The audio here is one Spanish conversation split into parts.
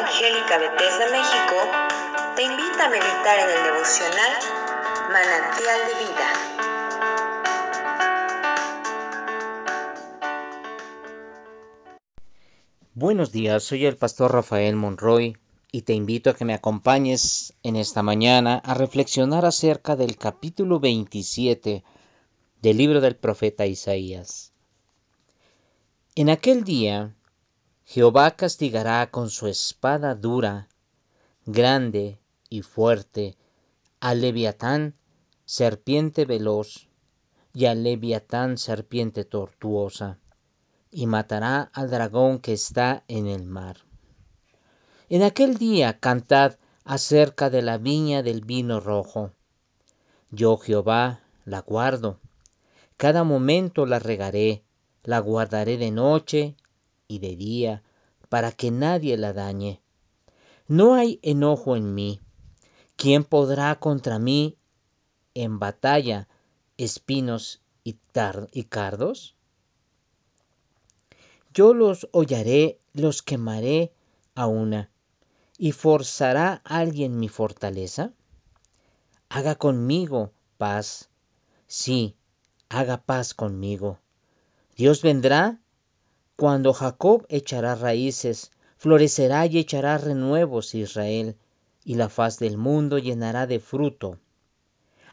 Evangélica Bethesda México te invita a meditar en el devocional Manantial de Vida. Buenos días, soy el pastor Rafael Monroy y te invito a que me acompañes en esta mañana a reflexionar acerca del capítulo 27 del libro del profeta Isaías. En aquel día Jehová castigará con su espada dura, grande y fuerte, al leviatán, serpiente veloz, y al leviatán, serpiente tortuosa, y matará al dragón que está en el mar. En aquel día cantad acerca de la viña del vino rojo. Yo Jehová la guardo, cada momento la regaré, la guardaré de noche y de día, para que nadie la dañe. No hay enojo en mí. ¿Quién podrá contra mí en batalla espinos y, y cardos? Yo los hollaré, los quemaré a una. ¿Y forzará alguien mi fortaleza? Haga conmigo paz. Sí, haga paz conmigo. Dios vendrá cuando Jacob echará raíces, florecerá y echará renuevos Israel, y la faz del mundo llenará de fruto.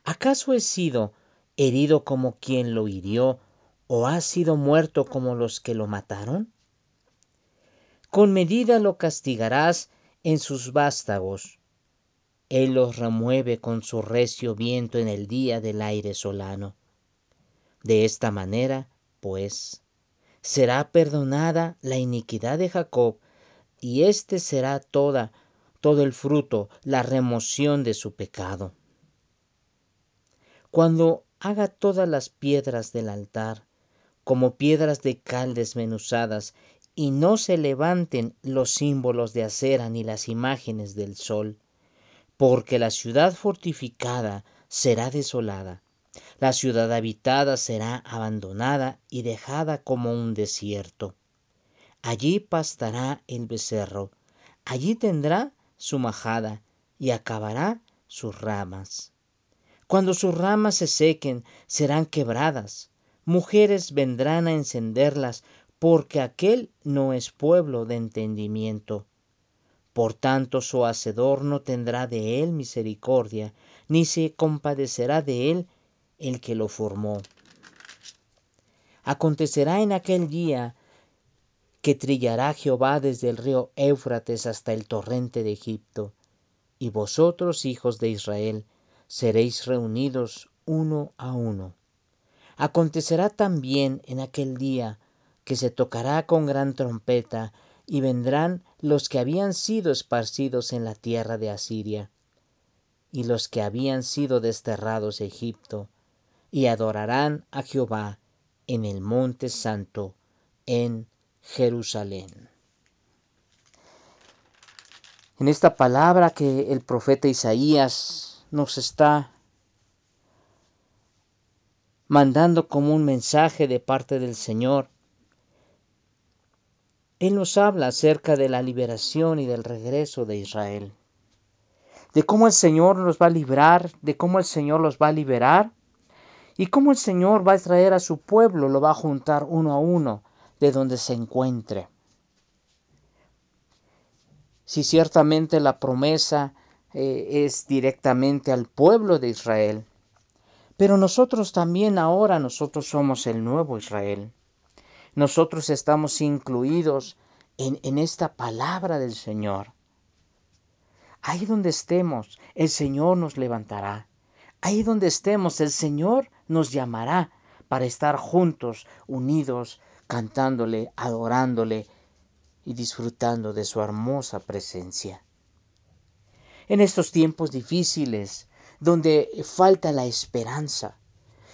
¿Acaso he sido herido como quien lo hirió, o ha sido muerto como los que lo mataron? Con medida lo castigarás en sus vástagos. Él los remueve con su recio viento en el día del aire solano. De esta manera, pues, será perdonada la iniquidad de Jacob, y éste será toda, todo el fruto, la remoción de su pecado. Cuando haga todas las piedras del altar, como piedras de cal desmenuzadas, y no se levanten los símbolos de acera ni las imágenes del sol, porque la ciudad fortificada será desolada, la ciudad habitada será abandonada y dejada como un desierto. Allí pastará el becerro, allí tendrá su majada y acabará sus ramas. Cuando sus ramas se sequen, serán quebradas. Mujeres vendrán a encenderlas, porque aquel no es pueblo de entendimiento. Por tanto su hacedor no tendrá de él misericordia, ni se compadecerá de él el que lo formó. Acontecerá en aquel día que trillará Jehová desde el río Éufrates hasta el torrente de Egipto, y vosotros, hijos de Israel, seréis reunidos uno a uno. Acontecerá también en aquel día que se tocará con gran trompeta, y vendrán los que habían sido esparcidos en la tierra de Asiria, y los que habían sido desterrados a Egipto, y adorarán a Jehová en el monte santo, en Jerusalén. En esta palabra que el profeta Isaías nos está mandando como un mensaje de parte del Señor, Él nos habla acerca de la liberación y del regreso de Israel, de cómo el Señor los va a librar, de cómo el Señor los va a liberar y cómo el Señor va a traer a su pueblo, lo va a juntar uno a uno de donde se encuentre. Si ciertamente la promesa eh, es directamente al pueblo de Israel, pero nosotros también ahora, nosotros somos el nuevo Israel. Nosotros estamos incluidos en, en esta palabra del Señor. Ahí donde estemos, el Señor nos levantará. Ahí donde estemos, el Señor nos llamará para estar juntos, unidos, cantándole, adorándole y disfrutando de su hermosa presencia. En estos tiempos difíciles, donde falta la esperanza,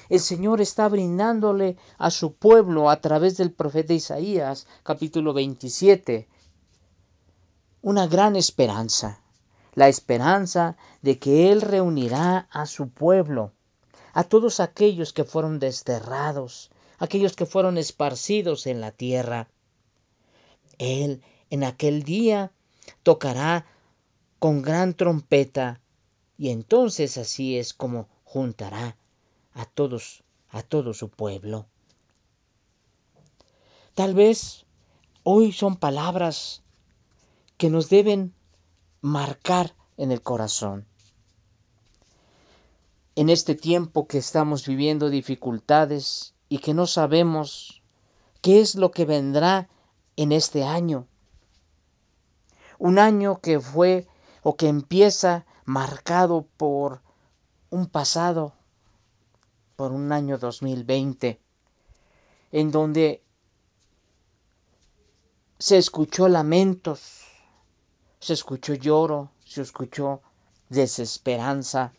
el Señor está brindándole a su pueblo a través del profeta Isaías, capítulo 27, una gran esperanza, la esperanza de que Él reunirá a su pueblo a todos aquellos que fueron desterrados, aquellos que fueron esparcidos en la tierra. Él en aquel día tocará con gran trompeta y entonces así es como juntará a todos, a todo su pueblo. Tal vez hoy son palabras que nos deben marcar en el corazón. En este tiempo que estamos viviendo dificultades y que no sabemos qué es lo que vendrá en este año. Un año que fue o que empieza marcado por un pasado, por un año 2020, en donde se escuchó lamentos, se escuchó lloro, se escuchó desesperanza,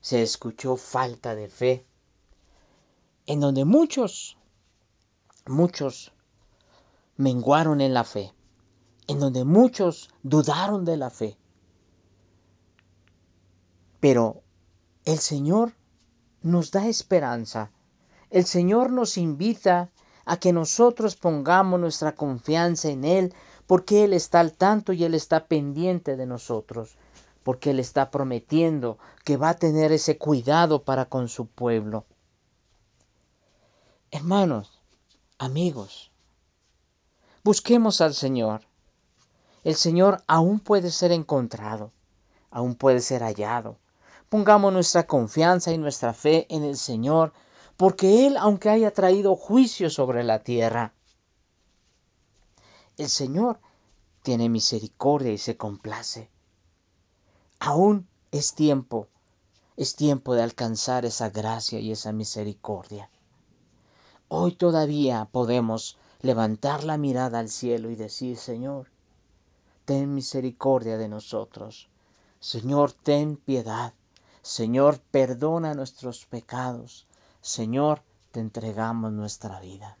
se escuchó falta de fe, en donde muchos, muchos menguaron en la fe, en donde muchos dudaron de la fe. Pero el Señor nos da esperanza. El Señor nos invita a que nosotros pongamos nuestra confianza en Él, porque Él está al tanto y Él está pendiente de nosotros, porque Él está prometiendo que va a tener ese cuidado para con su pueblo. Hermanos, amigos, busquemos al Señor. El Señor aún puede ser encontrado, aún puede ser hallado. Pongamos nuestra confianza y nuestra fe en el Señor, porque Él, aunque haya traído juicio sobre la tierra, el Señor tiene misericordia y se complace. Aún es tiempo, es tiempo de alcanzar esa gracia y esa misericordia. Hoy todavía podemos levantar la mirada al cielo y decir, Señor, ten misericordia de nosotros. Señor, ten piedad. Señor, perdona nuestros pecados. Señor, te entregamos nuestra vida.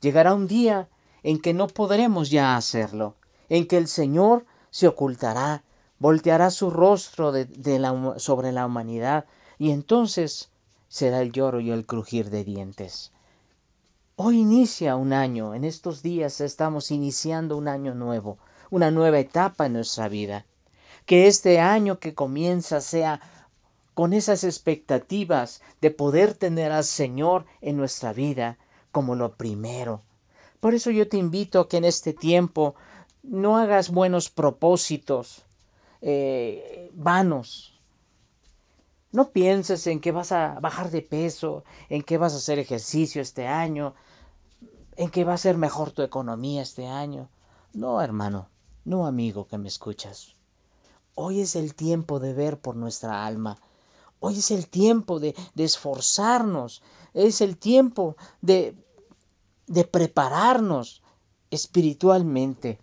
Llegará un día en que no podremos ya hacerlo, en que el Señor se ocultará, volteará su rostro sobre la humanidad y entonces será el lloro y el crujir de dientes. Hoy inicia un año, en estos días estamos iniciando un año nuevo, una nueva etapa en nuestra vida. Que este año que comienza sea con esas expectativas de poder tener al Señor en nuestra vida como lo primero. Por eso yo te invito a que en este tiempo no hagas buenos propósitos eh, vanos. No pienses en que vas a bajar de peso, en que vas a hacer ejercicio este año, en que va a ser mejor tu economía este año. No, hermano, no, amigo que me escuchas. Hoy es el tiempo de ver por nuestra alma, Hoy es el tiempo de, esforzarnos, es el tiempo de, de prepararnos espiritualmente.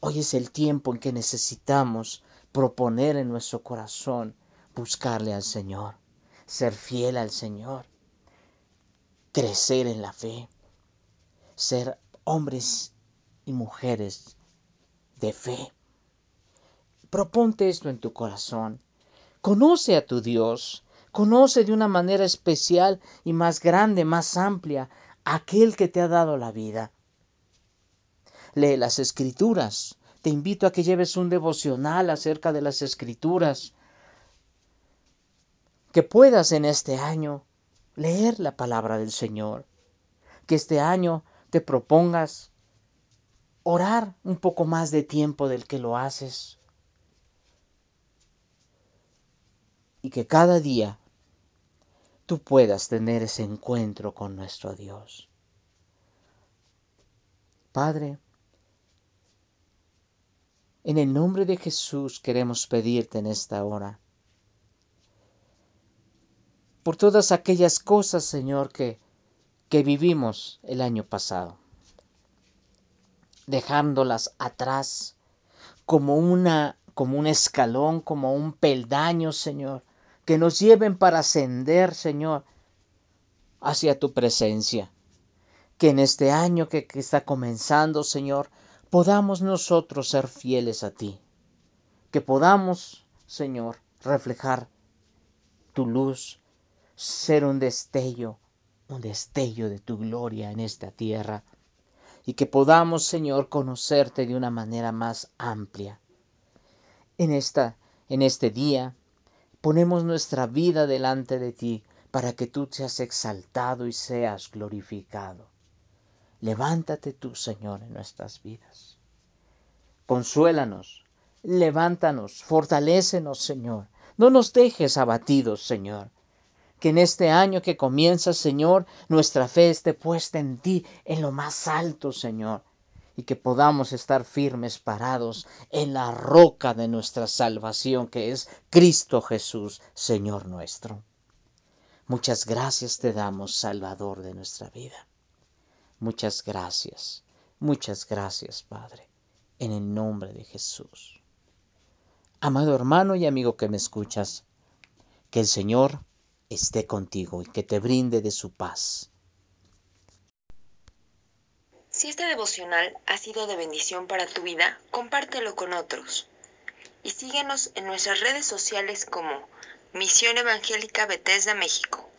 Hoy es el tiempo en que necesitamos proponer en nuestro corazón buscarle al Señor, ser fiel al Señor, crecer en la fe, ser hombres y mujeres de fe. Proponte esto en tu corazón. Conoce a tu Dios, conoce de una manera especial y más grande, más amplia, aquel que te ha dado la vida. Lee las escrituras. Te invito a que lleves un devocional acerca de las escrituras. Que puedas en este año leer la palabra del Señor. Que este año te propongas orar un poco más de tiempo del que lo haces. Y que cada día tú puedas tener ese encuentro con nuestro Dios. Padre, en el nombre de Jesús queremos pedirte en esta hora por todas aquellas cosas, Señor, que, que vivimos el año pasado, dejándolas atrás como una como un escalón, como un peldaño, Señor, que nos lleven para ascender, Señor, hacia tu presencia. Que en este año que, está comenzando, Señor, podamos nosotros ser fieles a ti. Que podamos, Señor, reflejar tu luz, ser un destello, un destello de tu gloria en esta tierra. y que podamos, Señor, conocerte de una manera más amplia. En esta en este día ponemos nuestra vida delante de ti para que tú seas exaltado y seas glorificado. Levántate tú, Señor, en nuestras vidas. Consuélanos, levántanos, fortalécenos, Señor. No nos dejes abatidos, Señor. Que en este año que comienza, Señor, nuestra fe esté puesta en ti, en lo más alto, Señor y que podamos estar firmes parados en la roca de nuestra salvación, que es Cristo Jesús, Señor nuestro. Muchas gracias te damos, Salvador de nuestra vida. Muchas gracias, muchas gracias, Padre, en el nombre de Jesús. Amado hermano y amigo que me escuchas, que el Señor esté contigo y que te brinde de su paz si este devocional ha sido de bendición para tu vida, compártelo con otros. Y síguenos en nuestras redes sociales como Misión Evangélica Bethesda México.